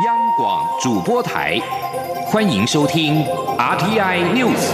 央广主播台，欢迎收听 RTI News。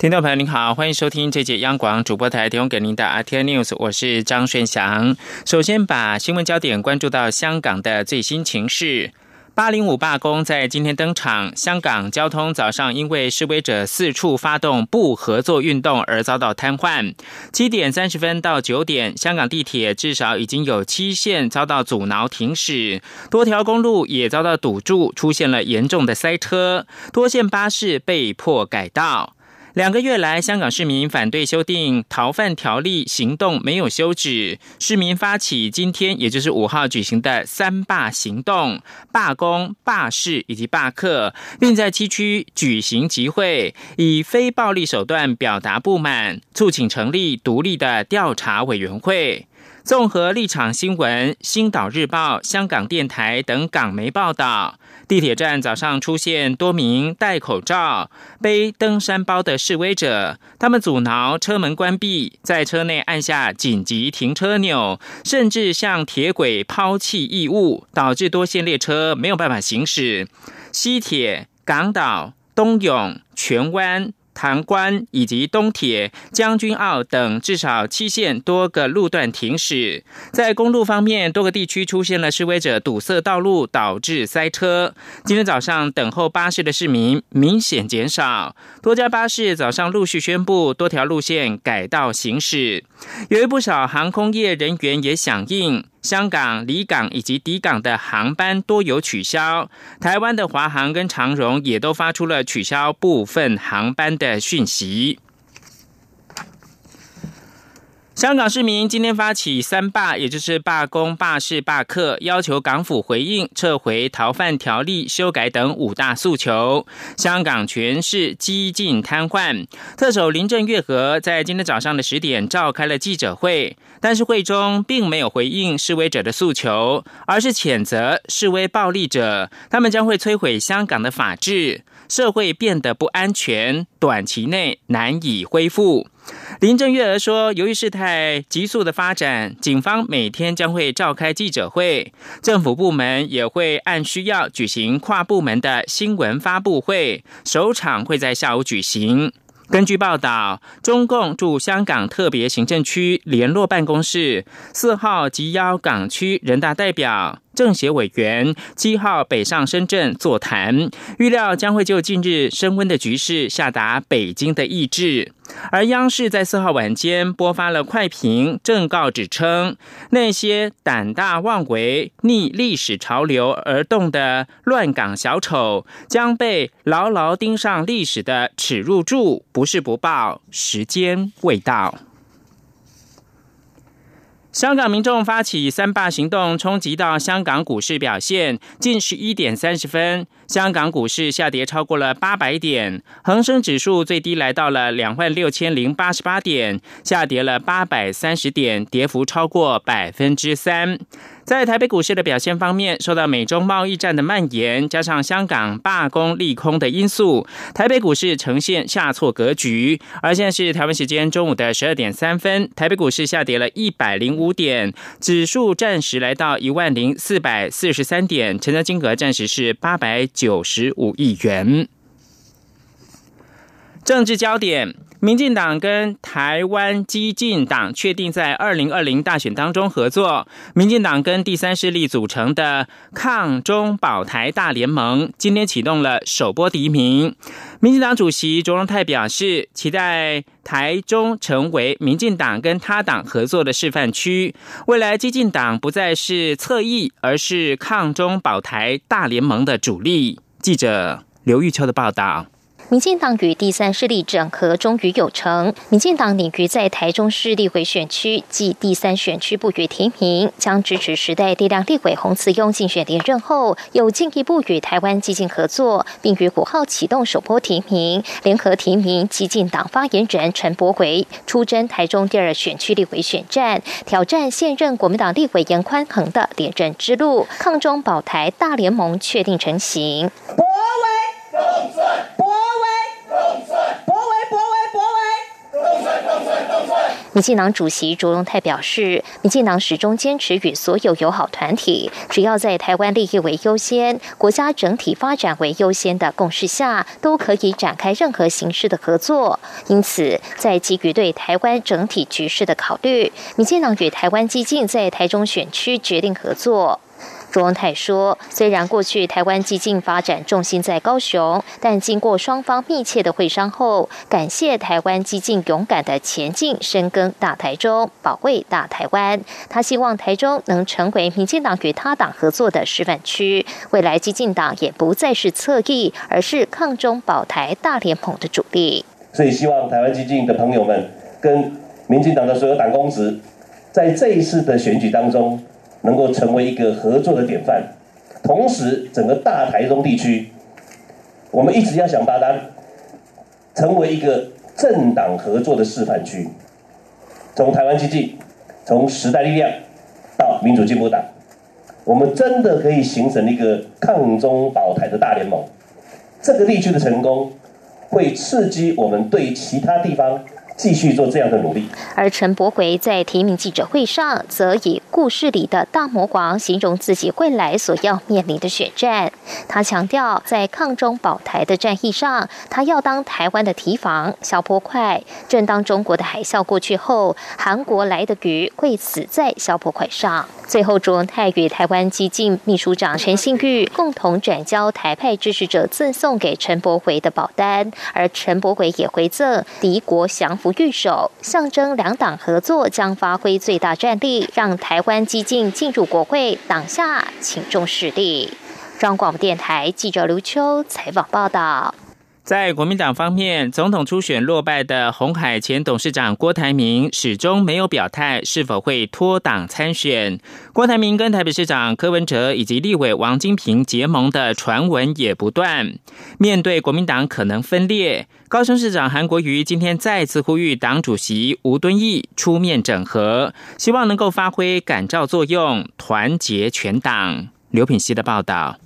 听众朋友您好，欢迎收听这节央广主播台提供给您的 RTI News，我是张顺祥。首先把新闻焦点关注到香港的最新情势。八零五罢工在今天登场，香港交通早上因为示威者四处发动不合作运动而遭到瘫痪。七点三十分到九点，香港地铁至少已经有七线遭到阻挠停驶，多条公路也遭到堵住，出现了严重的塞车，多线巴士被迫改道。两个月来，香港市民反对修订逃犯条例行动没有休止，市民发起今天，也就是五号举行的三罢行动，罢工、罢市以及罢课，并在七区举行集会，以非暴力手段表达不满，促请成立独立的调查委员会。综合立场新闻、星岛日报、香港电台等港媒报道，地铁站早上出现多名戴口罩、背登山包的示威者，他们阻挠车门关闭，在车内按下紧急停车钮，甚至向铁轨抛弃异物，导致多线列车没有办法行驶。西铁、港岛、东涌、荃湾。塘关以及东铁、将军澳等至少七线多个路段停驶。在公路方面，多个地区出现了示威者堵塞道路，导致塞车。今天早上等候巴士的市民明显减少，多家巴士早上陆续宣布多条路线改道行驶。由于不少航空业人员也响应。香港离港以及抵港的航班多有取消，台湾的华航跟长荣也都发出了取消部分航班的讯息。香港市民今天发起三罢，也就是罢工、罢市、罢课，要求港府回应撤回逃犯条例修改等五大诉求。香港全市几近瘫痪。特首林郑月娥在今天早上的十点召开了记者会，但是会中并没有回应示威者的诉求，而是谴责示威暴力者，他们将会摧毁香港的法治，社会变得不安全，短期内难以恢复。林郑月娥说：“由于事态急速的发展，警方每天将会召开记者会，政府部门也会按需要举行跨部门的新闻发布会，首场会在下午举行。”根据报道，中共驻香港特别行政区联络办公室四号及邀港区人大代表。政协委员七号北上深圳座谈，预料将会就近日升温的局势下达北京的意志。而央视在四号晚间播发了快评，正告指称，那些胆大妄为、逆历史潮流而动的乱港小丑，将被牢牢钉上历史的耻辱柱，不是不报，时间未到。香港民众发起三罢行动，冲击到香港股市表现。近十一点三十分，香港股市下跌超过了八百点，恒生指数最低来到了两万六千零八十八点，下跌了八百三十点，跌幅超过百分之三。在台北股市的表现方面，受到美中贸易战的蔓延，加上香港罢工利空的因素，台北股市呈现下挫格局。而现在是台湾时间中午的十二点三分，台北股市下跌了一百零五点，指数暂时来到一万零四百四十三点，成交金额暂时是八百九十五亿元。政治焦点。民进党跟台湾激进党确定在二零二零大选当中合作。民进党跟第三势力组成的抗中保台大联盟今天启动了首波提名。民进党主席卓荣泰表示，期待台中成为民进党跟他党合作的示范区。未来激进党不再是侧翼，而是抗中保台大联盟的主力。记者刘玉秋的报道。民进党与第三势力整合终于有成。民进党拟于在台中市立委选区即第三选区不予提名，将支持时代力量立委洪慈庸竞选连任后，又进一步与台湾激进合作，并于五号启动首波提名，联合提名激进党发言人陈柏维出征台中第二选区立委选战，挑战现任国民党立委严宽恒的连任之路。抗中保台大联盟确定成型。国威共存，国威共存，国威国威。民进党主席卓荣泰表示，民进党始终坚持与所有友好团体，只要在台湾利益为优先、国家整体发展为优先的共识下，都可以展开任何形式的合作。因此，在基于对台湾整体局势的考虑，民进党与台湾激进在台中选区决定合作。朱文泰说：“虽然过去台湾激进发展重心在高雄，但经过双方密切的会商后，感谢台湾激进勇敢的前进，深耕大台中，保卫大台湾。他希望台中能成为民进党与他党合作的示范区，未来激进党也不再是侧翼，而是抗中保台大联盟的主力。所以，希望台湾激进的朋友们跟民进党的所有党公职，在这一次的选举当中。”能够成为一个合作的典范，同时整个大台中地区，我们一直要想把它成为一个政党合作的示范区。从台湾基进，从时代力量到民主进步党，我们真的可以形成一个抗中保台的大联盟。这个地区的成功，会刺激我们对其他地方。继续做这样的努力。而陈柏回在提名记者会上，则以故事里的大魔王形容自己未来所要面临的选战。他强调，在抗中保台的战役上，他要当台湾的提防小波块。正当中国的海啸过去后，韩国来的鱼会死在小波块上。最后，朱文泰与台湾激进秘书长陈信玉共同转交台派支持者赠送给陈柏回的保单，而陈柏回也回赠敌国降服。御守象征两党合作将发挥最大战力，让台湾激进进入国会，党下请重视力。中广电台记者刘秋采访报道。在国民党方面，总统初选落败的红海前董事长郭台铭始终没有表态是否会脱党参选。郭台铭跟台北市长柯文哲以及立委王金平结盟的传闻也不断。面对国民党可能分裂，高雄市长韩国瑜今天再次呼吁党主席吴敦义出面整合，希望能够发挥感召作用，团结全党。刘品熙的报道。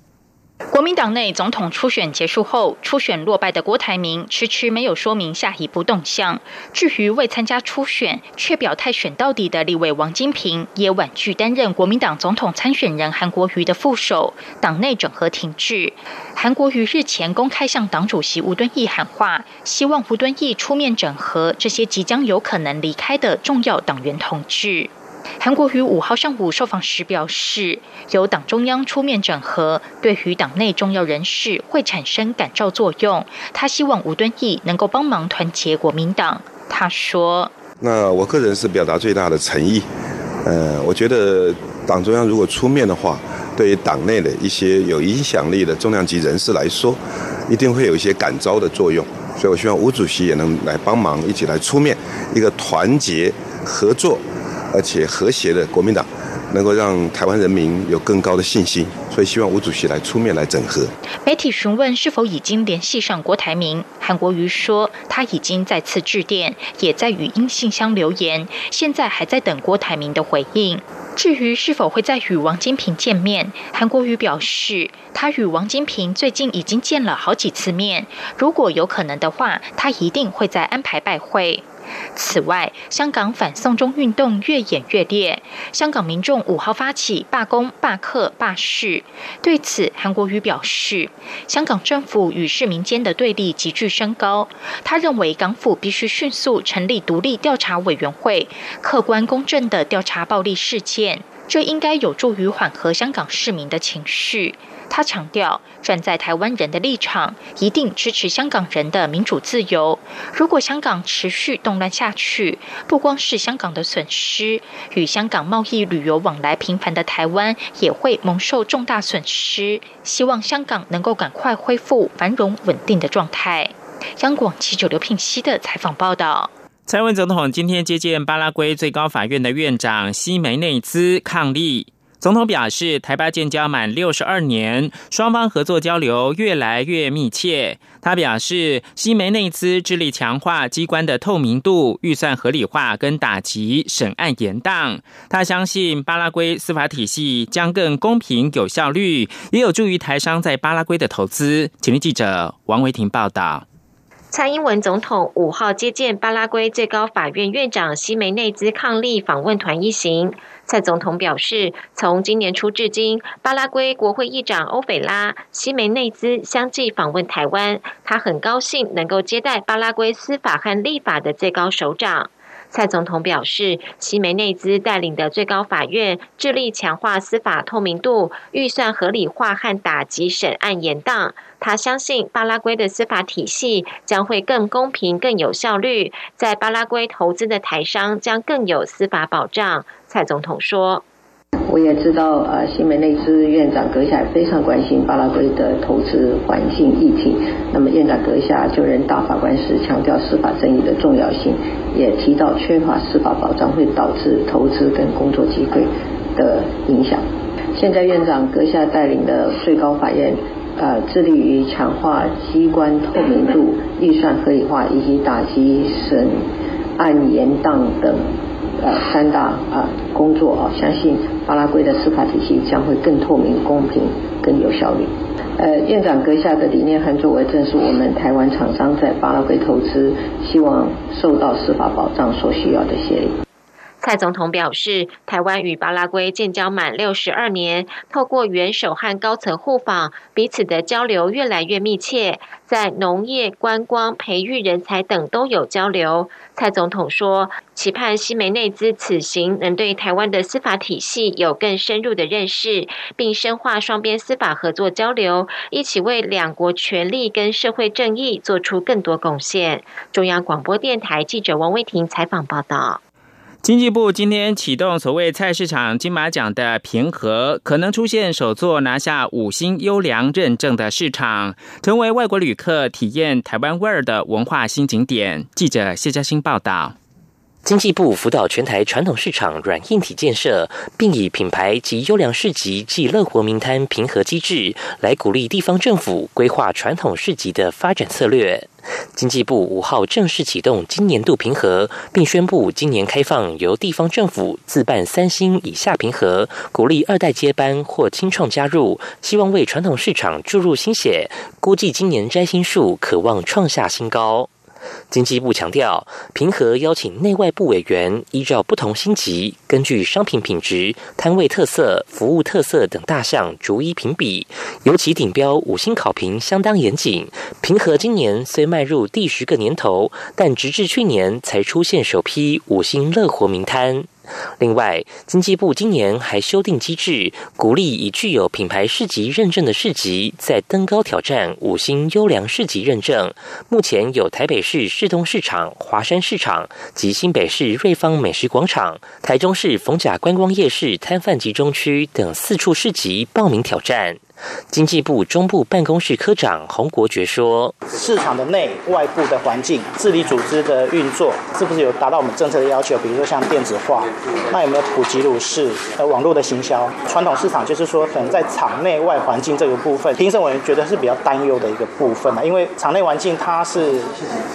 国民党内总统初选结束后，初选落败的郭台铭迟迟没有说明下一步动向。至于未参加初选却表态选到底的立委王金平，也婉拒担任国民党总统参选人韩国瑜的副手。党内整合停滞。韩国瑜日前公开向党主席吴敦义喊话，希望吴敦义出面整合这些即将有可能离开的重要党员同志。韩国瑜五号上午受访时表示，由党中央出面整合，对于党内重要人士会产生感召作用。他希望吴敦义能够帮忙团结国民党。他说：“那我个人是表达最大的诚意。呃，我觉得党中央如果出面的话，对于党内的一些有影响力的重量级人士来说，一定会有一些感召的作用。所以我希望吴主席也能来帮忙，一起来出面，一个团结合作。”而且和谐的国民党，能够让台湾人民有更高的信心，所以希望吴主席来出面来整合。媒体询问是否已经联系上郭台铭，韩国瑜说他已经再次致电，也在语音信箱留言，现在还在等郭台铭的回应。至于是否会再与王金平见面，韩国瑜表示，他与王金平最近已经见了好几次面，如果有可能的话，他一定会再安排拜会。此外，香港反送中运动越演越烈，香港民众五号发起罢工、罢课、罢市。对此，韩国瑜表示，香港政府与市民间的对立急剧升高。他认为，港府必须迅速成立独立调查委员会，客观公正的调查暴力事件，这应该有助于缓和香港市民的情绪。他强调，站在台湾人的立场，一定支持香港人的民主自由。如果香港持续动乱下去，不光是香港的损失，与香港贸易旅游往来频繁的台湾也会蒙受重大损失。希望香港能够赶快恢复繁荣稳定的状态。央广记者刘聘熙的采访报道。蔡英文总统今天接见巴拉圭最高法院的院长西梅内兹抗议。总统表示，台巴建交满六十二年，双方合作交流越来越密切。他表示，西梅内兹致力强化机关的透明度、预算合理化跟打击审案严当。他相信巴拉圭司法体系将更公平、有效率，也有助于台商在巴拉圭的投资。请听记者王维婷报道。蔡英文总统五号接见巴拉圭最高法院院长西梅内兹抗力访问团一行。蔡总统表示，从今年初至今，巴拉圭国会议长欧斐拉、西梅内兹相继访问台湾，他很高兴能够接待巴拉圭司法和立法的最高首长。蔡总统表示，西梅内兹带领的最高法院致力强化司法透明度、预算合理化和打击审案延宕。他相信巴拉圭的司法体系将会更公平、更有效率，在巴拉圭投资的台商将更有司法保障。蔡总统说。我也知道，呃，新梅内兹院长阁下非常关心巴拉圭的投资环境议题。那么，院长阁下就任大法官时强调司法正义的重要性，也提到缺乏司法保障会导致投资跟工作机会的影响。现在，院长阁下带领的最高法院，呃，致力于强化机关透明度、预算合理化以及打击审案延宕等。呃，三大啊工作啊，相信巴拉圭的司法体系将会更透明、公平、更有效率。呃，院长阁下的理念和作为，正是我们台湾厂商在巴拉圭投资，希望受到司法保障所需要的协力。蔡总统表示，台湾与巴拉圭建交满六十二年，透过元首和高层互访，彼此的交流越来越密切，在农业、观光、培育人才等都有交流。蔡总统说，期盼西梅内兹此行能对台湾的司法体系有更深入的认识，并深化双边司法合作交流，一起为两国权力跟社会正义做出更多贡献。中央广播电台记者王威婷采访报道。经济部今天启动所谓菜市场金马奖的平和，可能出现首座拿下五星优良认证的市场，成为外国旅客体验台湾味儿的文化新景点。记者谢嘉欣报道。经济部辅导全台传统市场软硬体建设，并以品牌及优良市集暨乐活名摊平和机制，来鼓励地方政府规划传统市集的发展策略。经济部五号正式启动今年度平和，并宣布今年开放由地方政府自办三星以下平和，鼓励二代接班或清创加入，希望为传统市场注入新血。估计今年摘星数可望创下新高。经济部强调，平和邀请内外部委员依照不同星级，根据商品品质、摊位特色、服务特色等大项逐一评比，尤其顶标五星考评相当严谨。平和今年虽迈入第十个年头，但直至去年才出现首批五星乐活名摊。另外，经济部今年还修订机制，鼓励已具有品牌市级认证的市级再登高挑战五星优良市级认证。目前有台北市市东市场、华山市场及新北市瑞芳美食广场、台中市逢甲观光夜市摊贩集中区等四处市级报名挑战。经济部中部办公室科长洪国觉说：“市场的内外部的环境治理组织的运作，是不是有达到我们政策的要求？比如说像电子化，那有没有普及入市？呃，网络的行销？传统市场就是说，可能在场内外环境这个部分，评审委员觉得是比较担忧的一个部分嘛。因为场内环境它是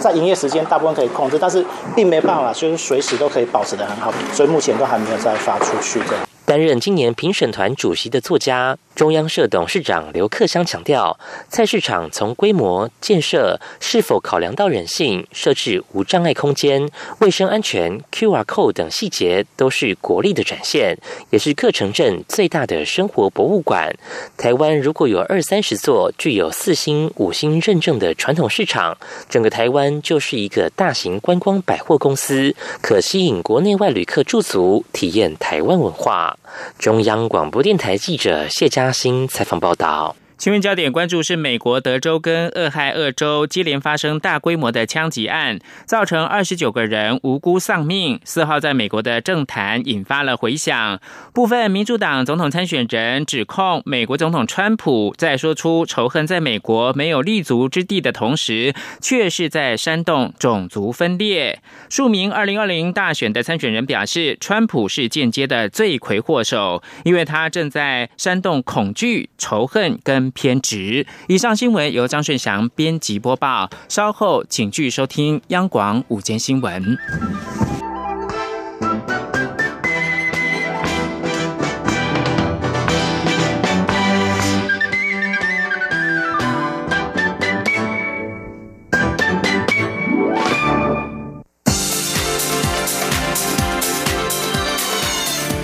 在营业时间大部分可以控制，但是并没办法就是随时都可以保持的很好，所以目前都还没有再发出去的。”担任今年评审团主席的作家。中央社董事长刘克湘强调，菜市场从规模建设是否考量到人性，设置无障碍空间、卫生安全、QR code 等细节，都是国力的展现，也是各城镇最大的生活博物馆。台湾如果有二三十座具有四星、五星认证的传统市场，整个台湾就是一个大型观光百货公司，可吸引国内外旅客驻足体验台湾文化。中央广播电台记者谢嘉欣采访报道。新闻焦点关注是美国德州跟俄亥俄州接连发生大规模的枪击案，造成二十九个人无辜丧命。四号在美国的政坛引发了回响，部分民主党总统参选人指控美国总统川普在说出仇恨在美国没有立足之地的同时，却是在煽动种族分裂。数名二零二零大选的参选人表示，川普是间接的罪魁祸首，因为他正在煽动恐惧、仇恨跟。偏执。以上新闻由张顺祥编辑播报。稍后请继续收听央广午间新闻。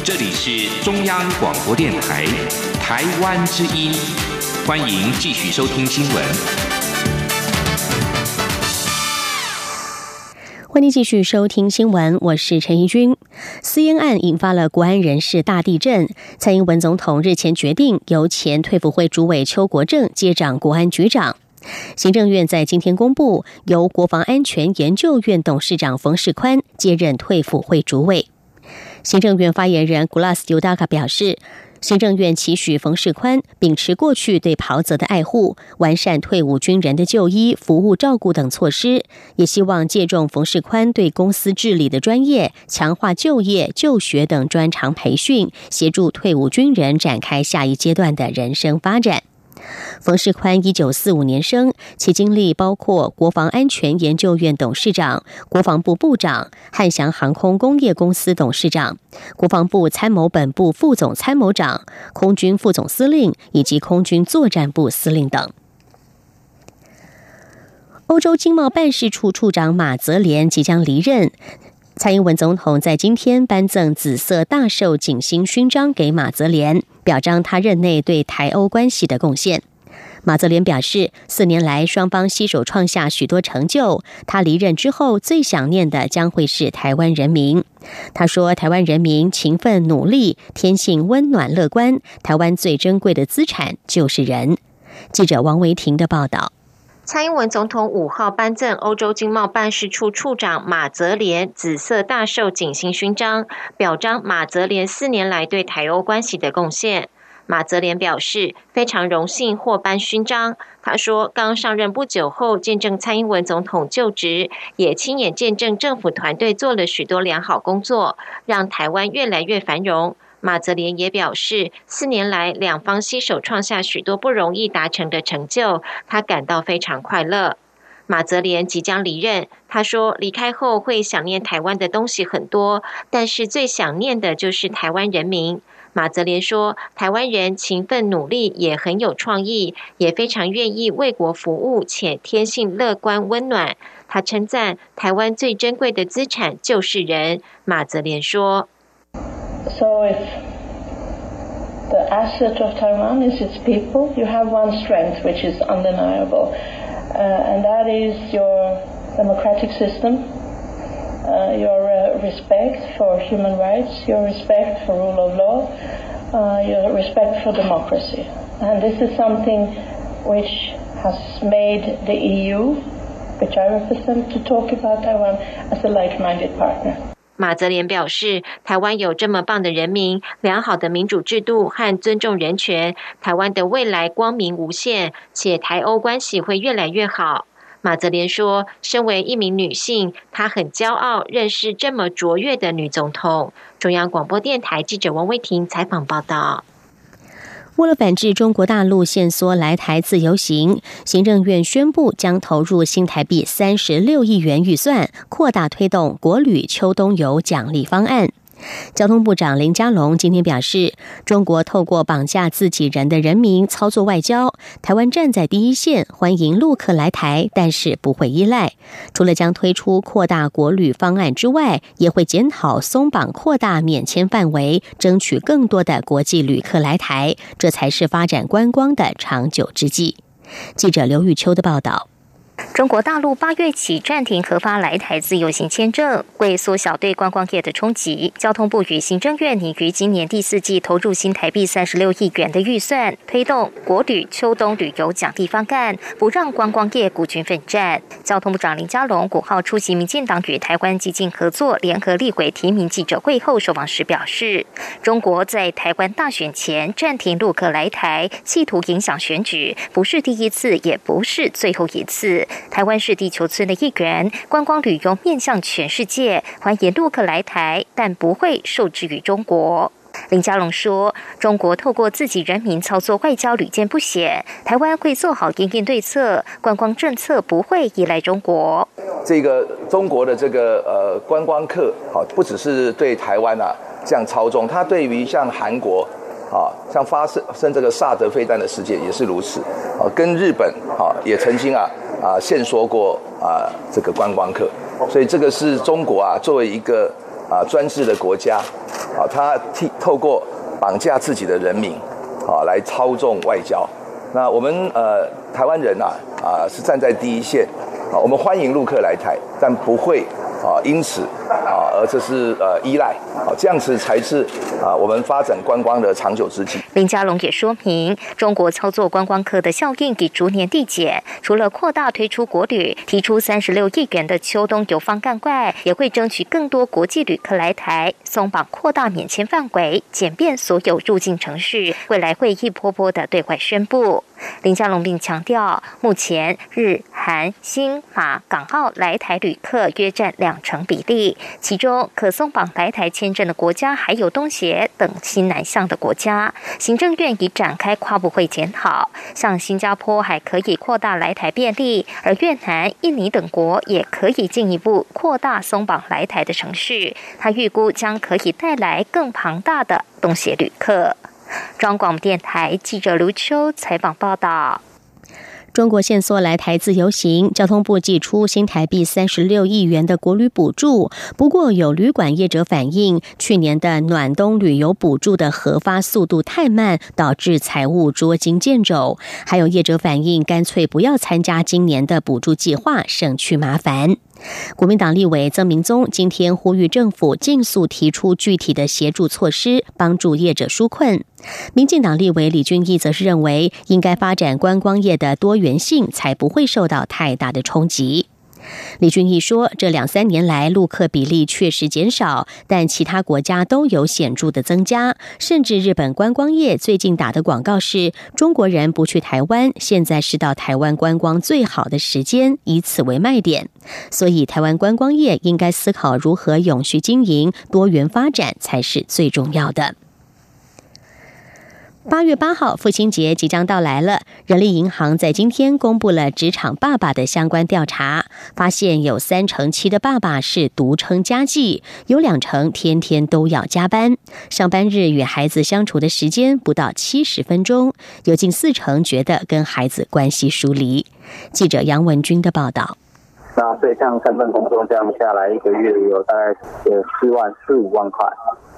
这里是中央广播电台，台湾之音。欢迎继续收听新闻。欢迎继续收听新闻，我是陈怡君。私烟案引发了国安人士大地震，蔡英文总统日前决定由前退辅会主委邱国正接掌国安局长。行政院在今天公布，由国防安全研究院董事长冯世宽接任退辅会主委。行政院发言人 Glass Udaka 表示，行政院期许冯世宽秉持过去对袍泽的爱护，完善退伍军人的就医、服务、照顾等措施，也希望借重冯世宽对公司治理的专业，强化就业、就学等专长培训，协助退伍军人展开下一阶段的人生发展。冯世宽一九四五年生，其经历包括国防安全研究院董事长、国防部部长、汉翔航空工业公司董事长、国防部参谋本部副总参谋长、空军副总司令以及空军作战部司令等。欧洲经贸办事处处长马泽连即将离任。蔡英文总统在今天颁赠紫色大绶锦星勋章给马泽连，表彰他任内对台欧关系的贡献。马泽连表示，四年来双方携手创下许多成就。他离任之后，最想念的将会是台湾人民。他说：“台湾人民勤奋努力，天性温暖乐观。台湾最珍贵的资产就是人。”记者王维婷的报道。蔡英文总统五号颁赠欧洲经贸办事处处长马泽连紫色大绶锦星勋章，表彰马泽连四年来对台欧关系的贡献。马泽连表示非常荣幸获颁勋章。他说，刚上任不久后，见证蔡英文总统就职，也亲眼见证政府团队做了许多良好工作，让台湾越来越繁荣。马泽连也表示，四年来两方携手创下许多不容易达成的成就，他感到非常快乐。马泽连即将离任，他说离开后会想念台湾的东西很多，但是最想念的就是台湾人民。马泽莲说，台湾人勤奋努力，也很有创意，也非常愿意为国服务，且天性乐观温暖。他称赞台湾最珍贵的资产就是人。马泽莲说。So if the asset of Taiwan is its people, you have one strength which is undeniable, uh, and that is your democratic system, uh, your respect for human rights, your respect for rule of law, uh, your respect for democracy. And this is something which has made the EU, which I represent, to talk about Taiwan as a like-minded partner. 马泽连表示，台湾有这么棒的人民、良好的民主制度和尊重人权，台湾的未来光明无限，且台欧关系会越来越好。马泽莲说，身为一名女性，她很骄傲认识这么卓越的女总统。中央广播电台记者王威婷采访报道。为了反制中国大陆限缩来台自由行，行政院宣布将投入新台币三十六亿元预算，扩大推动国旅秋冬游奖励方案。交通部长林佳龙今天表示，中国透过绑架自己人的人民操作外交，台湾站在第一线，欢迎陆客来台，但是不会依赖。除了将推出扩大国旅方案之外，也会检讨松绑、扩大免签范围，争取更多的国际旅客来台，这才是发展观光的长久之计。记者刘玉秋的报道。中国大陆八月起暂停核发来台自由行签证，为缩小对观光业的冲击，交通部与行政院拟于今年第四季投入新台币三十六亿元的预算，推动国旅秋冬旅游奖励方案，不让观光业孤军奋战。交通部长林佳龙五号出席民进党与台湾激进合作联合立委提名记者会后受访时表示，中国在台湾大选前暂停陆客来台，企图影响选举，不是第一次，也不是最后一次。台湾是地球村的一员，观光旅游面向全世界，欢迎陆客来台，但不会受制于中国。林佳龙说：“中国透过自己人民操作外交屡见不鲜，台湾会做好应应对策，观光政策不会依赖中国。这个中国的这个呃观光客，好不只是对台湾啊这样操纵，他对于像韩国。”啊，像发生生这个萨德飞弹的事件也是如此，啊，跟日本啊也曾经啊啊限缩过啊这个观光客，所以这个是中国啊作为一个啊专制的国家，啊，他替透过绑架自己的人民，啊，来操纵外交。那我们呃台湾人呐啊是站在第一线，我们欢迎陆客来台，但不会。啊，因此啊，而这是呃依赖啊，这样子才是啊我们发展观光的长久之计。林佳龙也说明，中国操作观光客的效应已逐年递减，除了扩大推出国旅，提出三十六亿元的秋冬游方案外，也会争取更多国际旅客来台，松绑扩大免签范围，简便所有入境程序，未来会一波波的对外宣布。林佳龙并强调，目前日、韩、新、马、港、澳来台旅客约占两成比例，其中可松绑来台签证的国家还有东协等新南向的国家。行政院已展开跨部会检讨，像新加坡还可以扩大来台便利，而越南、印尼等国也可以进一步扩大松绑来台的程序。他预估将可以带来更庞大的东协旅客。中广电台记者卢秋采访报道。中国限缩来台自由行，交通部寄出新台币三十六亿元的国旅补助。不过，有旅馆业者反映，去年的暖冬旅游补助的核发速度太慢，导致财务捉襟见肘。还有业者反映，干脆不要参加今年的补助计划，省去麻烦。国民党立委曾明宗今天呼吁政府尽速提出具体的协助措施，帮助业者纾困。民进党立委李俊毅则是认为，应该发展观光业的多元性，才不会受到太大的冲击。李俊毅说：“这两三年来，陆客比例确实减少，但其他国家都有显著的增加。甚至日本观光业最近打的广告是‘中国人不去台湾，现在是到台湾观光最好的时间’，以此为卖点。所以，台湾观光业应该思考如何永续经营、多元发展才是最重要的。”八月八号，父亲节即将到来了。人力银行在今天公布了职场爸爸的相关调查，发现有三成七的爸爸是独撑家计，有两成天天都要加班，上班日与孩子相处的时间不到七十分钟，有近四成觉得跟孩子关系疏离。记者杨文军的报道。那所以像三份工作这样下来，一个月有大概有四万四五万块。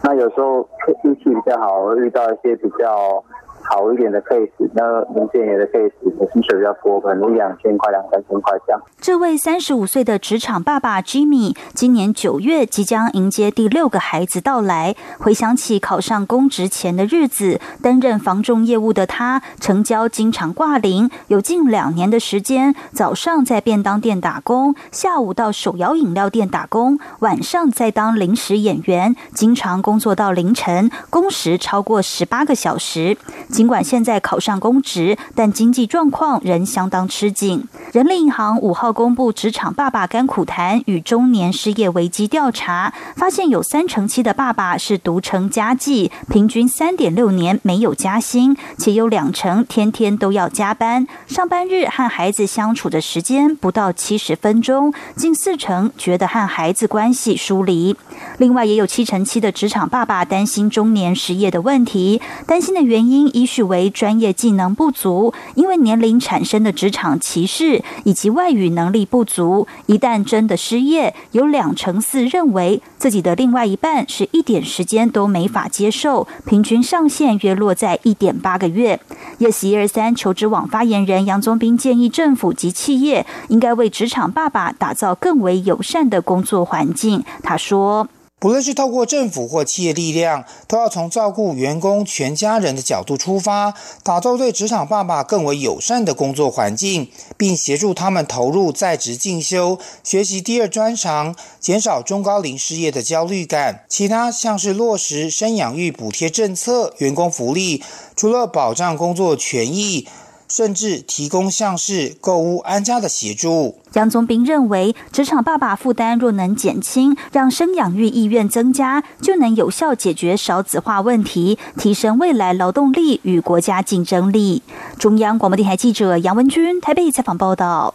那有时候运气比较好，遇到一些比较。好一点的 case，那民建业的 case，薪水比较多，可能一两千块、两三千块这样。这位三十五岁的职场爸爸 Jimmy，今年九月即将迎接第六个孩子到来。回想起考上公职前的日子，担任房仲业务的他，成交经常挂零，有近两年的时间，早上在便当店打工，下午到手摇饮料店打工，晚上再当临时演员，经常工作到凌晨，工时超过十八个小时。尽管现在考上公职，但经济状况仍相当吃紧。人力银行五号公布职场爸爸甘苦谈与中年失业危机调查，发现有三成七的爸爸是独撑家计，平均三点六年没有加薪，且有两成天天都要加班，上班日和孩子相处的时间不到七十分钟，近四成觉得和孩子关系疏离。另外，也有七成七的职场爸爸担心中年失业的问题，担心的原因一。视为专业技能不足，因为年龄产生的职场歧视以及外语能力不足。一旦真的失业，有两成四认为自己的另外一半是一点时间都没法接受，平均上限约落在一点八个月。Yes 一二三求职网发言人杨宗斌建议政府及企业应该为职场爸爸打造更为友善的工作环境。他说。无论是透过政府或企业力量，都要从照顾员工全家人的角度出发，打造对职场爸爸更为友善的工作环境，并协助他们投入在职进修、学习第二专长，减少中高龄失业的焦虑感。其他像是落实生养育补贴政策、员工福利，除了保障工作权益。甚至提供像是购物安家的协助。杨宗斌认为，职场爸爸负担若能减轻，让生养育意愿增加，就能有效解决少子化问题，提升未来劳动力与国家竞争力。中央广播电台记者杨文君台北采访报道。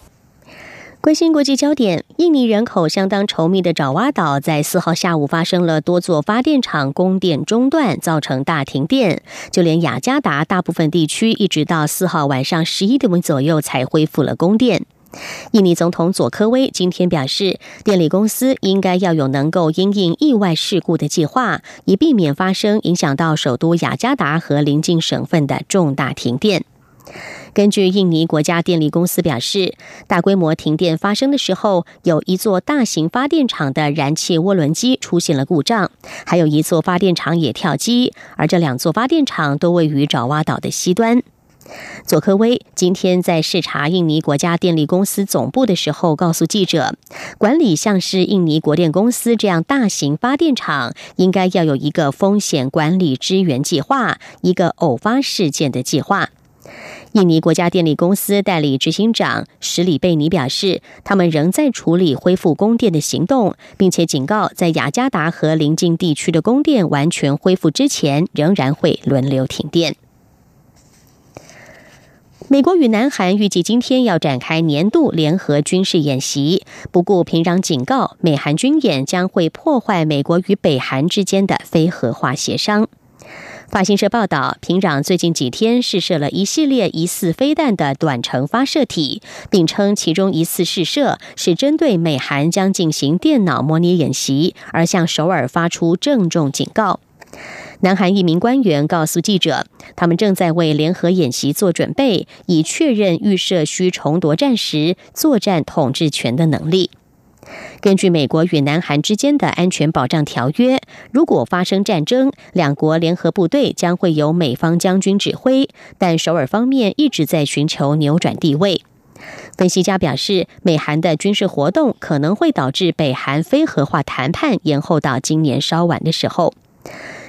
关心国际焦点，印尼人口相当稠密的爪哇岛在四号下午发生了多座发电厂供电中断，造成大停电。就连雅加达大部分地区，一直到四号晚上十一点左右才恢复了供电。印尼总统佐科威今天表示，电力公司应该要有能够因应意外事故的计划，以避免发生影响到首都雅加达和邻近省份的重大停电。根据印尼国家电力公司表示，大规模停电发生的时候，有一座大型发电厂的燃气涡轮机出现了故障，还有一座发电厂也跳机，而这两座发电厂都位于爪哇岛的西端。佐科威今天在视察印尼国家电力公司总部的时候，告诉记者，管理像是印尼国电公司这样大型发电厂，应该要有一个风险管理支援计划，一个偶发事件的计划。印尼国家电力公司代理执行长史里贝尼表示，他们仍在处理恢复供电的行动，并且警告，在雅加达和邻近地区的供电完全恢复之前，仍然会轮流停电。美国与南韩预计今天要展开年度联合军事演习，不过平壤警告，美韩军演将会破坏美国与北韩之间的非核化协商。法新社报道，平壤最近几天试射了一系列疑似飞弹的短程发射体，并称其中一次试射是针对美韩将进行电脑模拟演习，而向首尔发出郑重警告。南韩一名官员告诉记者，他们正在为联合演习做准备，以确认预设需重夺战时作战统治权的能力。根据美国与南韩之间的安全保障条约，如果发生战争，两国联合部队将会由美方将军指挥，但首尔方面一直在寻求扭转地位。分析家表示，美韩的军事活动可能会导致北韩非核化谈判延后到今年稍晚的时候。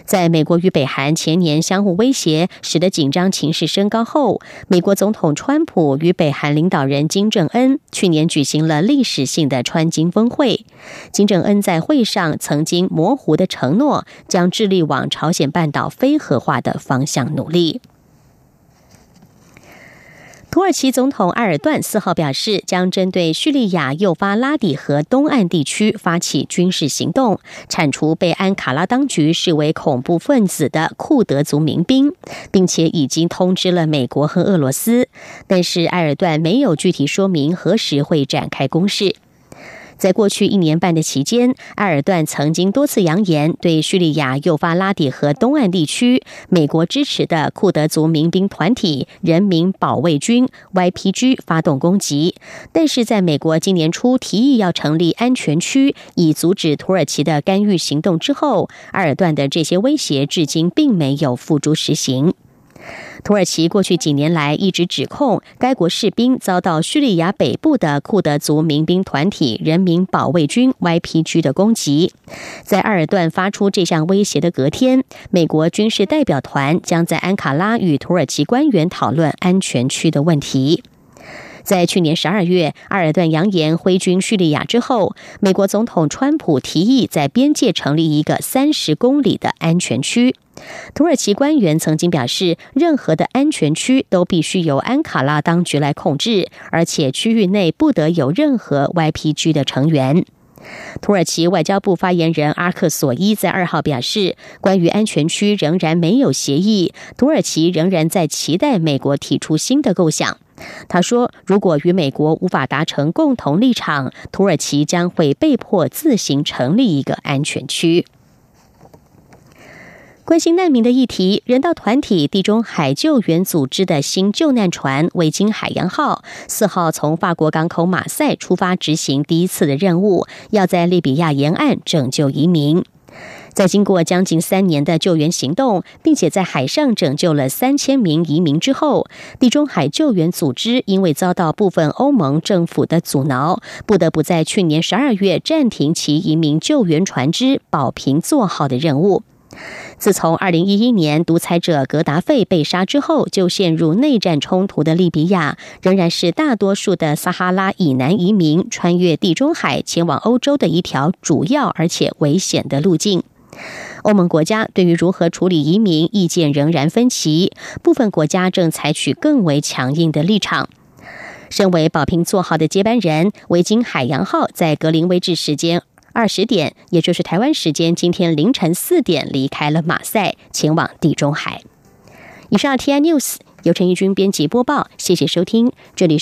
在美国与北韩前年相互威胁，使得紧张情势升高后，美国总统川普与北韩领导人金正恩去年举行了历史性的川金峰会。金正恩在会上曾经模糊的承诺，将致力往朝鲜半岛非核化的方向努力。土耳其总统埃尔段四号表示，将针对叙利亚诱发拉底河东岸地区发起军事行动，铲除被安卡拉当局视为恐怖分子的库德族民兵，并且已经通知了美国和俄罗斯。但是，埃尔段没有具体说明何时会展开攻势。在过去一年半的期间，埃尔段曾经多次扬言对叙利亚幼发拉底河东岸地区美国支持的库德族民兵团体人民保卫军 （YPG） 发动攻击。但是，在美国今年初提议要成立安全区以阻止土耳其的干预行动之后，埃尔段的这些威胁至今并没有付诸实行。土耳其过去几年来一直指控该国士兵遭到叙利亚北部的库德族民兵团体人民保卫军 （YPG） 的攻击。在埃尔段发出这项威胁的隔天，美国军事代表团将在安卡拉与土耳其官员讨论安全区的问题。在去年十二月，埃尔段扬言挥军叙利亚之后，美国总统川普提议在边界成立一个三十公里的安全区。土耳其官员曾经表示，任何的安全区都必须由安卡拉当局来控制，而且区域内不得有任何 YPG 的成员。土耳其外交部发言人阿克索伊在二号表示，关于安全区仍然没有协议，土耳其仍然在期待美国提出新的构想。他说，如果与美国无法达成共同立场，土耳其将会被迫自行成立一个安全区。关心难民的议题，人道团体地中海救援组织的新救难船“维京海洋号”四号从法国港口马赛出发，执行第一次的任务，要在利比亚沿岸拯救移民。在经过将近三年的救援行动，并且在海上拯救了三千名移民之后，地中海救援组织因为遭到部分欧盟政府的阻挠，不得不在去年十二月暂停其移民救援船只“保平坐号”的任务。自从二零一一年独裁者格达费被杀之后，就陷入内战冲突的利比亚，仍然是大多数的撒哈拉以南移民穿越地中海前往欧洲的一条主要而且危险的路径。欧盟国家对于如何处理移民意见仍然分歧，部分国家正采取更为强硬的立场。身为保平座号的接班人，维京海洋号在格林威治时间。二十点，也就是台湾时间今天凌晨四点，离开了马赛，前往地中海。以上 T I News 由陈义军编辑播报，谢谢收听，这里是。